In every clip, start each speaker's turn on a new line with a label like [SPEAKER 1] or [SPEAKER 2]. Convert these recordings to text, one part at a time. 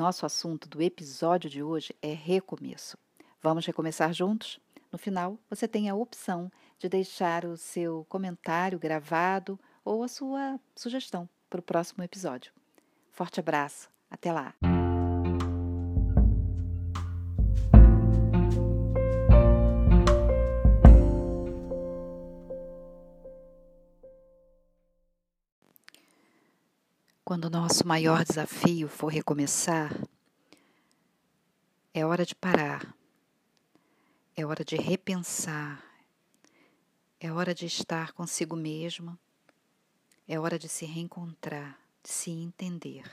[SPEAKER 1] nosso assunto do episódio de hoje é recomeço. Vamos recomeçar juntos? No final, você tem a opção de deixar o seu comentário gravado ou a sua sugestão para o próximo episódio. Forte abraço, até lá! Quando o nosso maior desafio for recomeçar, é hora de parar, é hora de repensar, é hora de estar consigo mesma, é hora de se reencontrar, de se entender,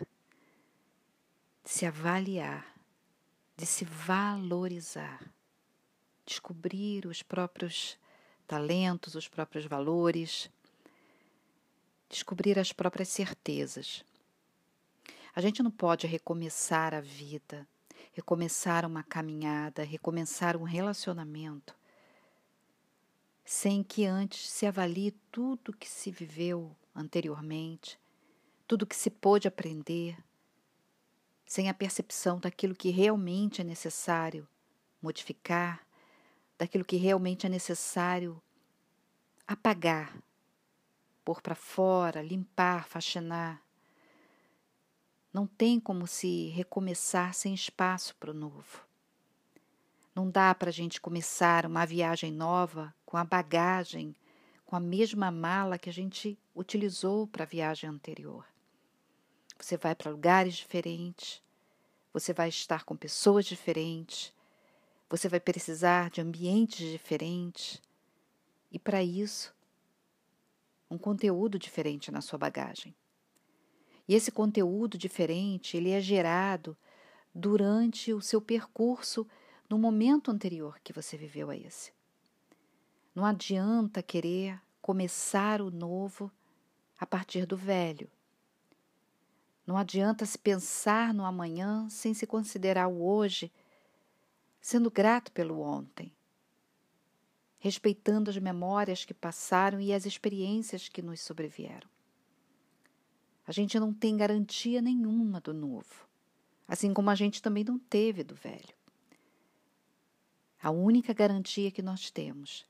[SPEAKER 1] de se avaliar, de se valorizar, descobrir os próprios talentos, os próprios valores descobrir as próprias certezas. A gente não pode recomeçar a vida, recomeçar uma caminhada, recomeçar um relacionamento, sem que antes se avalie tudo que se viveu anteriormente, tudo que se pôde aprender, sem a percepção daquilo que realmente é necessário modificar, daquilo que realmente é necessário apagar pôr para fora, limpar, faxinar. Não tem como se recomeçar sem espaço para o novo. Não dá para a gente começar uma viagem nova com a bagagem, com a mesma mala que a gente utilizou para a viagem anterior. Você vai para lugares diferentes, você vai estar com pessoas diferentes, você vai precisar de ambientes diferentes. E para isso, um conteúdo diferente na sua bagagem. E esse conteúdo diferente, ele é gerado durante o seu percurso no momento anterior que você viveu a esse. Não adianta querer começar o novo a partir do velho. Não adianta se pensar no amanhã sem se considerar o hoje, sendo grato pelo ontem respeitando as memórias que passaram e as experiências que nos sobrevieram. A gente não tem garantia nenhuma do novo, assim como a gente também não teve do velho. A única garantia que nós temos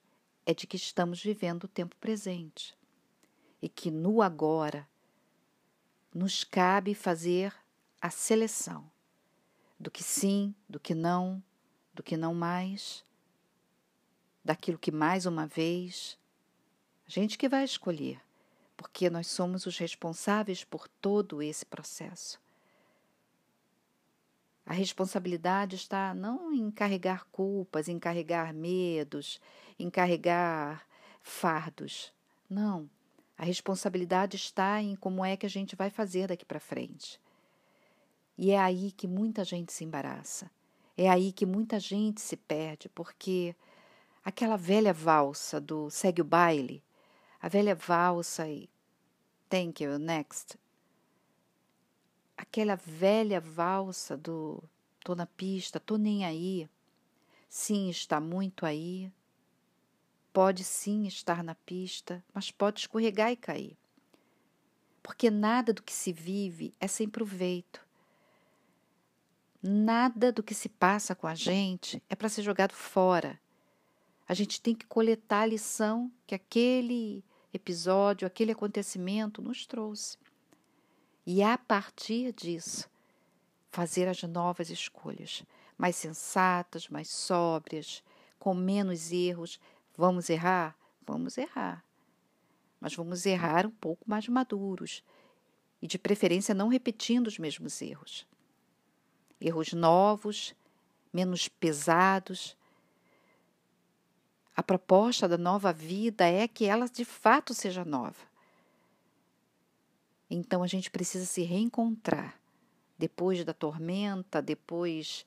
[SPEAKER 1] é de que estamos vivendo o tempo presente e que no agora nos cabe fazer a seleção do que sim, do que não, do que não mais, daquilo que mais uma vez a gente que vai escolher, porque nós somos os responsáveis por todo esse processo. A responsabilidade está não em carregar culpas, em carregar medos, em carregar fardos. Não. A responsabilidade está em como é que a gente vai fazer daqui para frente. E é aí que muita gente se embaraça. É aí que muita gente se perde, porque aquela velha valsa do segue o baile, a velha valsa e thank you, next. Aquela velha valsa do tô na pista, tô nem aí. Sim, está muito aí. Pode sim estar na pista, mas pode escorregar e cair. Porque nada do que se vive é sem proveito. Nada do que se passa com a gente é para ser jogado fora a gente tem que coletar a lição que aquele episódio, aquele acontecimento nos trouxe. E a partir disso, fazer as novas escolhas, mais sensatas, mais sóbrias, com menos erros. Vamos errar? Vamos errar. Mas vamos errar um pouco mais maduros e, de preferência, não repetindo os mesmos erros. Erros novos, menos pesados, a proposta da nova vida é que ela de fato seja nova. Então a gente precisa se reencontrar depois da tormenta, depois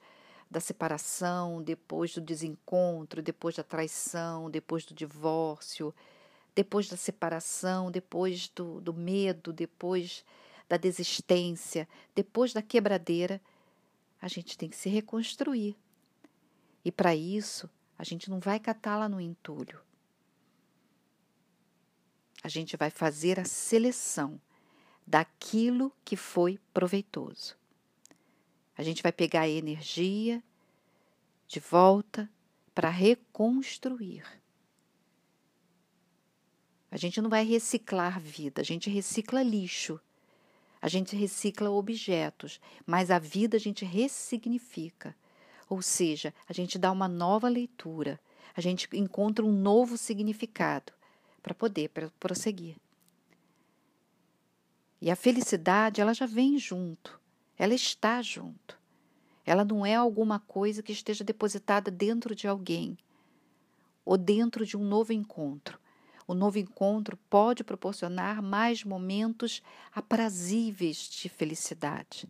[SPEAKER 1] da separação, depois do desencontro, depois da traição, depois do divórcio, depois da separação, depois do, do medo, depois da desistência, depois da quebradeira, a gente tem que se reconstruir. E para isso, a gente não vai catá-la no entulho. A gente vai fazer a seleção daquilo que foi proveitoso. A gente vai pegar a energia de volta para reconstruir. A gente não vai reciclar vida, a gente recicla lixo. A gente recicla objetos, mas a vida a gente ressignifica. Ou seja, a gente dá uma nova leitura, a gente encontra um novo significado para poder prosseguir. E a felicidade, ela já vem junto, ela está junto. Ela não é alguma coisa que esteja depositada dentro de alguém ou dentro de um novo encontro. O novo encontro pode proporcionar mais momentos aprazíveis de felicidade.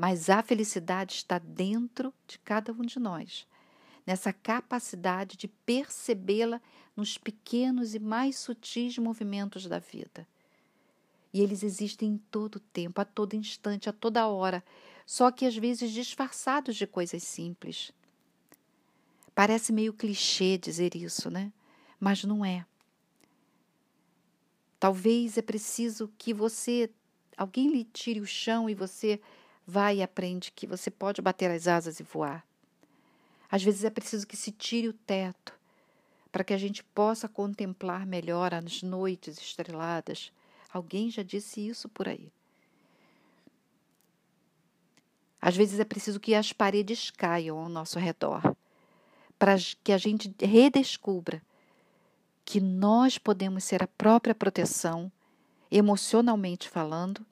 [SPEAKER 1] Mas a felicidade está dentro de cada um de nós, nessa capacidade de percebê-la nos pequenos e mais sutis movimentos da vida. E eles existem em todo tempo, a todo instante, a toda hora, só que às vezes disfarçados de coisas simples. Parece meio clichê dizer isso, né? Mas não é. Talvez é preciso que você, alguém lhe tire o chão e você vai e aprende que você pode bater as asas e voar. Às vezes é preciso que se tire o teto para que a gente possa contemplar melhor as noites estreladas. Alguém já disse isso por aí. Às vezes é preciso que as paredes caiam ao nosso redor, para que a gente redescubra que nós podemos ser a própria proteção, emocionalmente falando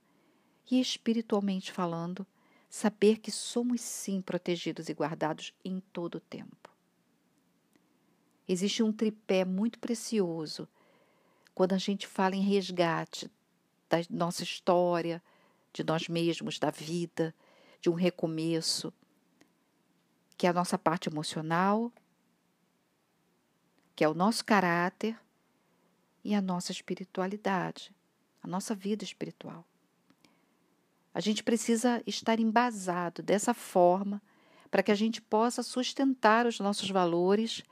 [SPEAKER 1] e espiritualmente falando, saber que somos sim protegidos e guardados em todo o tempo. Existe um tripé muito precioso quando a gente fala em resgate da nossa história, de nós mesmos, da vida, de um recomeço, que é a nossa parte emocional, que é o nosso caráter e a nossa espiritualidade, a nossa vida espiritual. A gente precisa estar embasado dessa forma para que a gente possa sustentar os nossos valores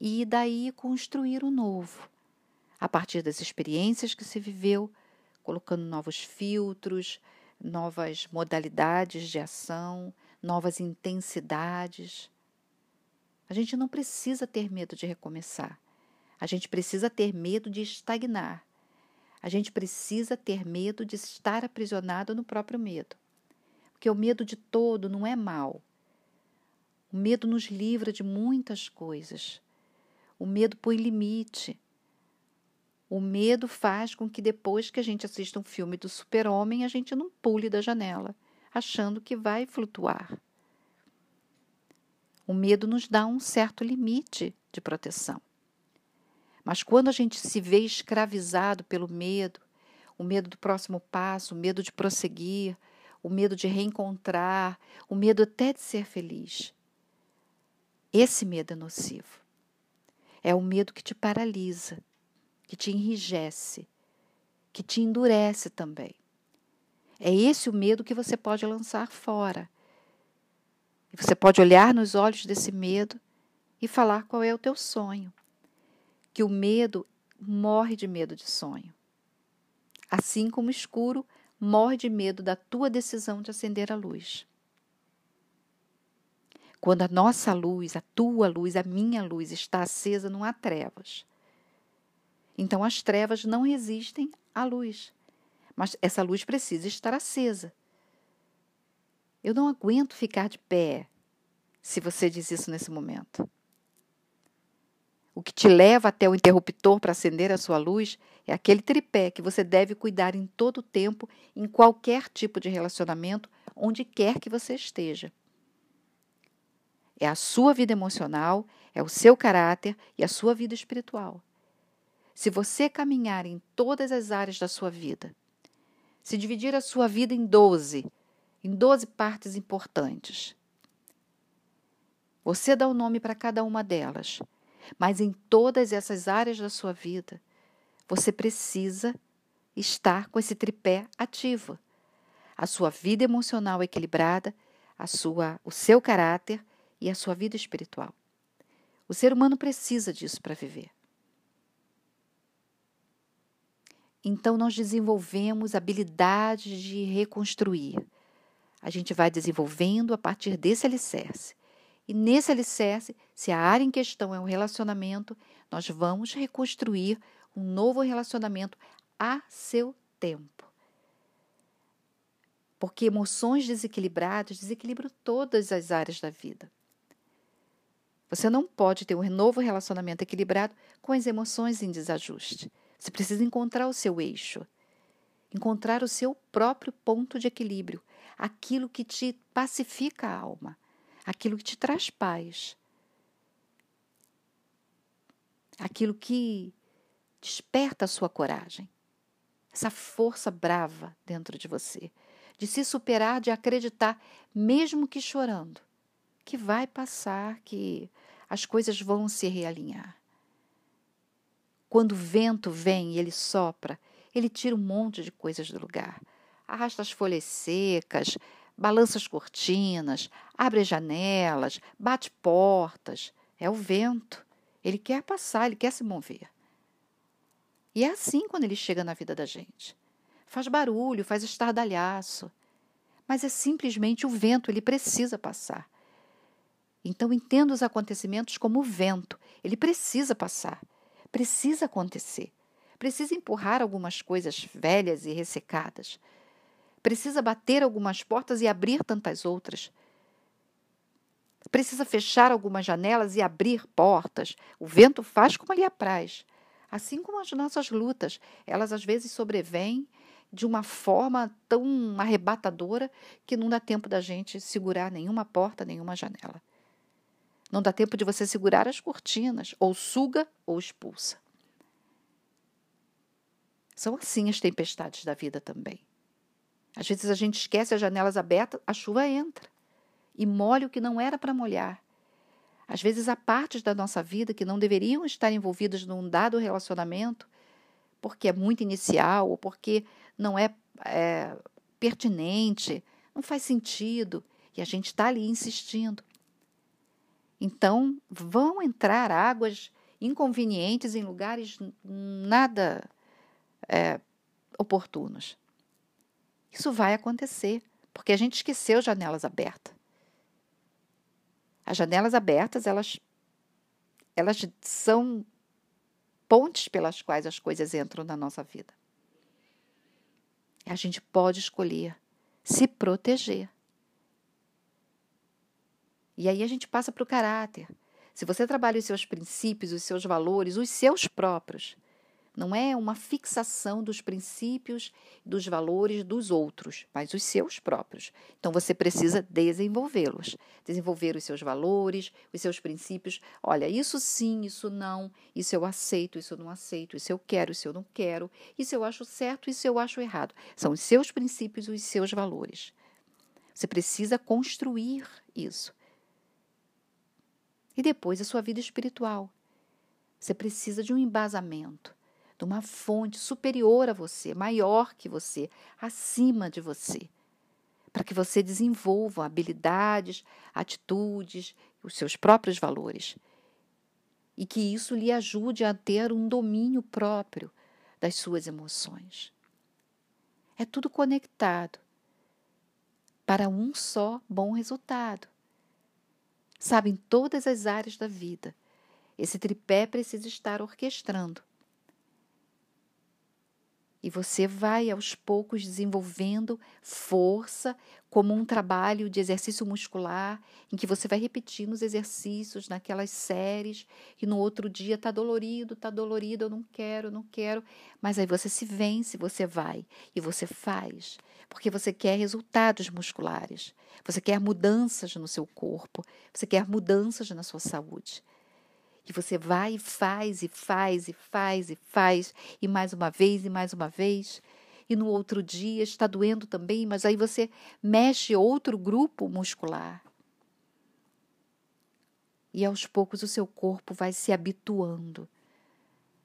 [SPEAKER 1] e daí construir o novo, a partir das experiências que se viveu, colocando novos filtros, novas modalidades de ação, novas intensidades. A gente não precisa ter medo de recomeçar. A gente precisa ter medo de estagnar. A gente precisa ter medo de estar aprisionado no próprio medo. Porque o medo de todo não é mal. O medo nos livra de muitas coisas. O medo põe limite. O medo faz com que depois que a gente assista um filme do super-homem, a gente não pule da janela, achando que vai flutuar. O medo nos dá um certo limite de proteção. Mas quando a gente se vê escravizado pelo medo, o medo do próximo passo, o medo de prosseguir, o medo de reencontrar, o medo até de ser feliz, esse medo é nocivo. É o medo que te paralisa, que te enrijece, que te endurece também. É esse o medo que você pode lançar fora você pode olhar nos olhos desse medo e falar qual é o teu sonho. Que o medo morre de medo de sonho. Assim como o escuro morre de medo da tua decisão de acender a luz. Quando a nossa luz, a tua luz, a minha luz está acesa, não há trevas. Então as trevas não resistem à luz. Mas essa luz precisa estar acesa. Eu não aguento ficar de pé, se você diz isso nesse momento. O que te leva até o interruptor para acender a sua luz é aquele tripé que você deve cuidar em todo o tempo, em qualquer tipo de relacionamento, onde quer que você esteja. É a sua vida emocional, é o seu caráter e a sua vida espiritual. Se você caminhar em todas as áreas da sua vida, se dividir a sua vida em 12, em 12 partes importantes. Você dá o um nome para cada uma delas, mas em todas essas áreas da sua vida, você precisa estar com esse tripé ativo. A sua vida emocional equilibrada, a sua, o seu caráter e a sua vida espiritual. O ser humano precisa disso para viver. Então, nós desenvolvemos habilidades de reconstruir a gente vai desenvolvendo a partir desse alicerce. E nesse alicerce, se a área em questão é um relacionamento, nós vamos reconstruir um novo relacionamento a seu tempo. Porque emoções desequilibradas desequilibram todas as áreas da vida. Você não pode ter um novo relacionamento equilibrado com as emoções em desajuste. Você precisa encontrar o seu eixo, encontrar o seu próprio ponto de equilíbrio, aquilo que te pacifica a alma, aquilo que te traz paz, aquilo que desperta a sua coragem, essa força brava dentro de você, de se superar, de acreditar, mesmo que chorando, que vai passar, que as coisas vão se realinhar. Quando o vento vem e ele sopra, ele tira um monte de coisas do lugar. Arrasta as folhas secas, balança as cortinas, abre as janelas, bate portas. É o vento. Ele quer passar, ele quer se mover. E é assim quando ele chega na vida da gente. Faz barulho, faz estardalhaço. Mas é simplesmente o vento, ele precisa passar. Então entenda os acontecimentos como o vento. Ele precisa passar, precisa acontecer. Precisa empurrar algumas coisas velhas e ressecadas. Precisa bater algumas portas e abrir tantas outras. Precisa fechar algumas janelas e abrir portas. O vento faz como lhe apraz. Assim como as nossas lutas, elas às vezes sobrevêm de uma forma tão arrebatadora que não dá tempo da gente segurar nenhuma porta, nenhuma janela. Não dá tempo de você segurar as cortinas, ou suga ou expulsa. São assim as tempestades da vida também. Às vezes a gente esquece as janelas abertas, a chuva entra e molha o que não era para molhar. Às vezes há partes da nossa vida que não deveriam estar envolvidas num dado relacionamento porque é muito inicial ou porque não é, é pertinente, não faz sentido e a gente está ali insistindo. Então, vão entrar águas inconvenientes em lugares nada é, oportunos. Isso vai acontecer, porque a gente esqueceu janelas abertas. As janelas abertas, elas, elas são pontes pelas quais as coisas entram na nossa vida. A gente pode escolher se proteger. E aí a gente passa para o caráter. Se você trabalha os seus princípios, os seus valores, os seus próprios, não é uma fixação dos princípios, dos valores dos outros, mas os seus próprios. Então você precisa desenvolvê-los, desenvolver os seus valores, os seus princípios. Olha, isso sim, isso não, isso eu aceito, isso eu não aceito, isso eu quero, isso eu não quero, isso eu acho certo, isso eu acho errado. São os seus princípios, os seus valores. Você precisa construir isso. E depois a sua vida espiritual. Você precisa de um embasamento, de uma fonte superior a você, maior que você, acima de você, para que você desenvolva habilidades, atitudes, os seus próprios valores. E que isso lhe ajude a ter um domínio próprio das suas emoções. É tudo conectado para um só bom resultado sabe, em todas as áreas da vida. Esse tripé precisa estar orquestrando. E você vai aos poucos desenvolvendo força, como um trabalho de exercício muscular, em que você vai repetindo os exercícios naquelas séries, e no outro dia está dolorido, está dolorido, eu não quero, não quero. Mas aí você se vence, você vai e você faz, porque você quer resultados musculares, você quer mudanças no seu corpo, você quer mudanças na sua saúde. E você vai e faz, e faz, e faz, e faz, e mais uma vez, e mais uma vez. E no outro dia está doendo também, mas aí você mexe outro grupo muscular. E aos poucos o seu corpo vai se habituando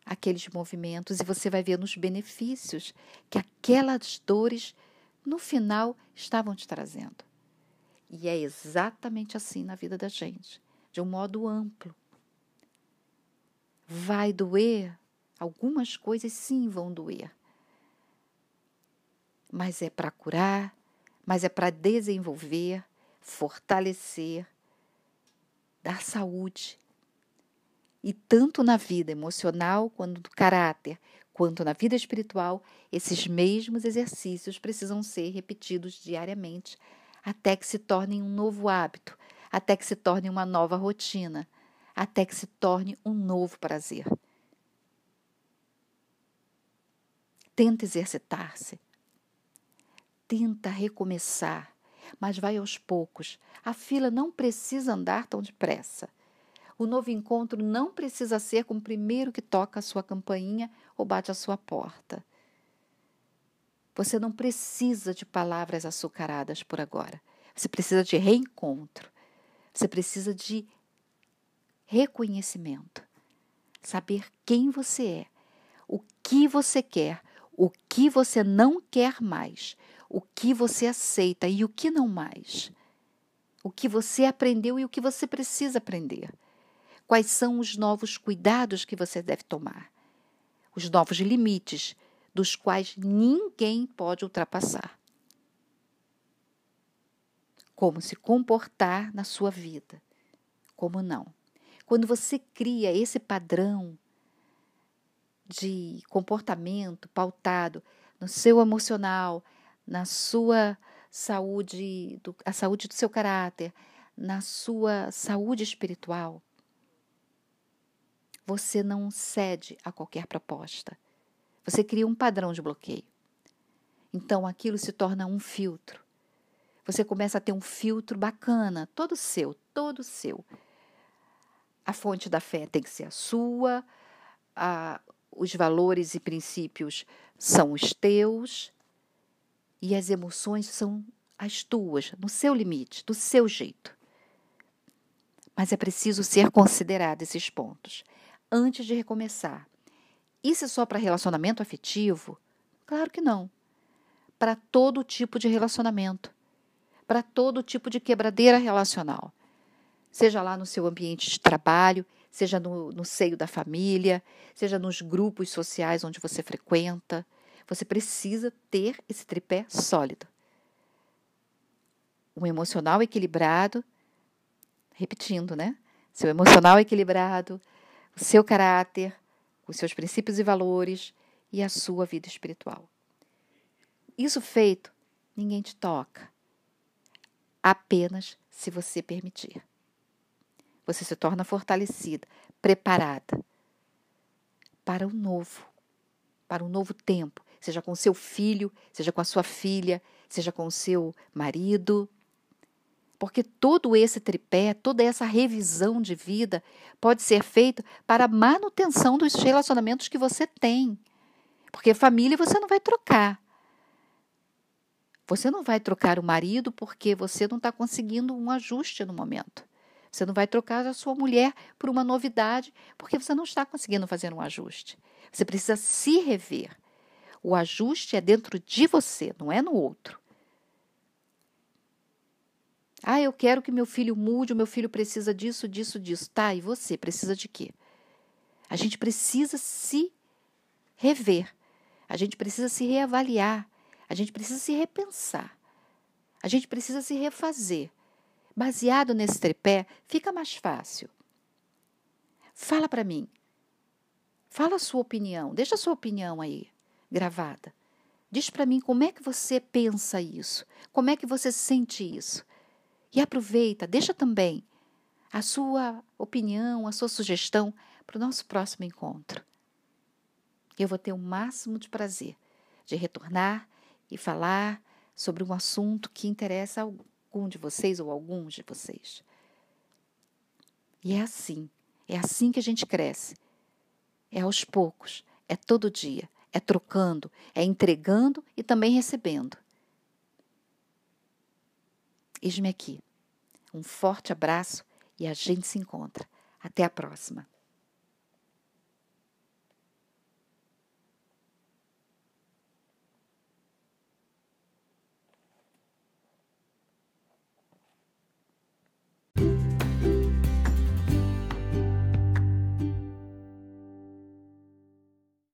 [SPEAKER 1] àqueles movimentos e você vai vendo os benefícios que aquelas dores no final estavam te trazendo. E é exatamente assim na vida da gente, de um modo amplo. Vai doer? Algumas coisas sim vão doer. Mas é para curar, mas é para desenvolver, fortalecer, dar saúde. E tanto na vida emocional quanto do caráter, quanto na vida espiritual, esses mesmos exercícios precisam ser repetidos diariamente, até que se tornem um novo hábito, até que se torne uma nova rotina, até que se torne um novo prazer. Tenta exercitar-se. Tenta recomeçar, mas vai aos poucos. A fila não precisa andar tão depressa. O novo encontro não precisa ser com o primeiro que toca a sua campainha ou bate a sua porta. Você não precisa de palavras açucaradas por agora. Você precisa de reencontro. Você precisa de reconhecimento. Saber quem você é, o que você quer, o que você não quer mais, o que você aceita e o que não mais. O que você aprendeu e o que você precisa aprender. Quais são os novos cuidados que você deve tomar? Os novos limites, dos quais ninguém pode ultrapassar. Como se comportar na sua vida, como não. Quando você cria esse padrão de comportamento pautado no seu emocional, na sua saúde, do, a saúde do seu caráter, na sua saúde espiritual, você não cede a qualquer proposta. Você cria um padrão de bloqueio. Então aquilo se torna um filtro. Você começa a ter um filtro bacana, todo seu, todo seu. A fonte da fé tem que ser a sua, a, os valores e princípios são os teus e as emoções são as tuas, no seu limite, do seu jeito. Mas é preciso ser considerado esses pontos antes de recomeçar. Isso é só para relacionamento afetivo? Claro que não. Para todo tipo de relacionamento, para todo tipo de quebradeira relacional seja lá no seu ambiente de trabalho, seja no, no seio da família, seja nos grupos sociais onde você frequenta. Você precisa ter esse tripé sólido. Um emocional equilibrado, repetindo, né? Seu emocional equilibrado, o seu caráter, os seus princípios e valores e a sua vida espiritual. Isso feito, ninguém te toca. Apenas se você permitir você se torna fortalecida, preparada para o novo, para um novo tempo, seja com seu filho, seja com a sua filha, seja com o seu marido. Porque todo esse tripé, toda essa revisão de vida pode ser feito para manutenção dos relacionamentos que você tem. Porque família você não vai trocar. Você não vai trocar o marido porque você não está conseguindo um ajuste no momento. Você não vai trocar a sua mulher por uma novidade porque você não está conseguindo fazer um ajuste. Você precisa se rever. O ajuste é dentro de você, não é no outro. Ah, eu quero que meu filho mude, o meu filho precisa disso, disso, disso. Tá, e você precisa de quê? A gente precisa se rever. A gente precisa se reavaliar. A gente precisa se repensar. A gente precisa se refazer. Baseado nesse tripé, fica mais fácil. Fala para mim. Fala a sua opinião. Deixa a sua opinião aí gravada. Diz para mim como é que você pensa isso, como é que você sente isso. E aproveita, deixa também a sua opinião, a sua sugestão para o nosso próximo encontro. Eu vou ter o máximo de prazer de retornar e falar sobre um assunto que interessa algum de vocês ou alguns de vocês. E é assim, é assim que a gente cresce. É aos poucos, é todo dia, é trocando, é entregando e também recebendo. Eis-me aqui. Um forte abraço e a gente se encontra. Até a próxima.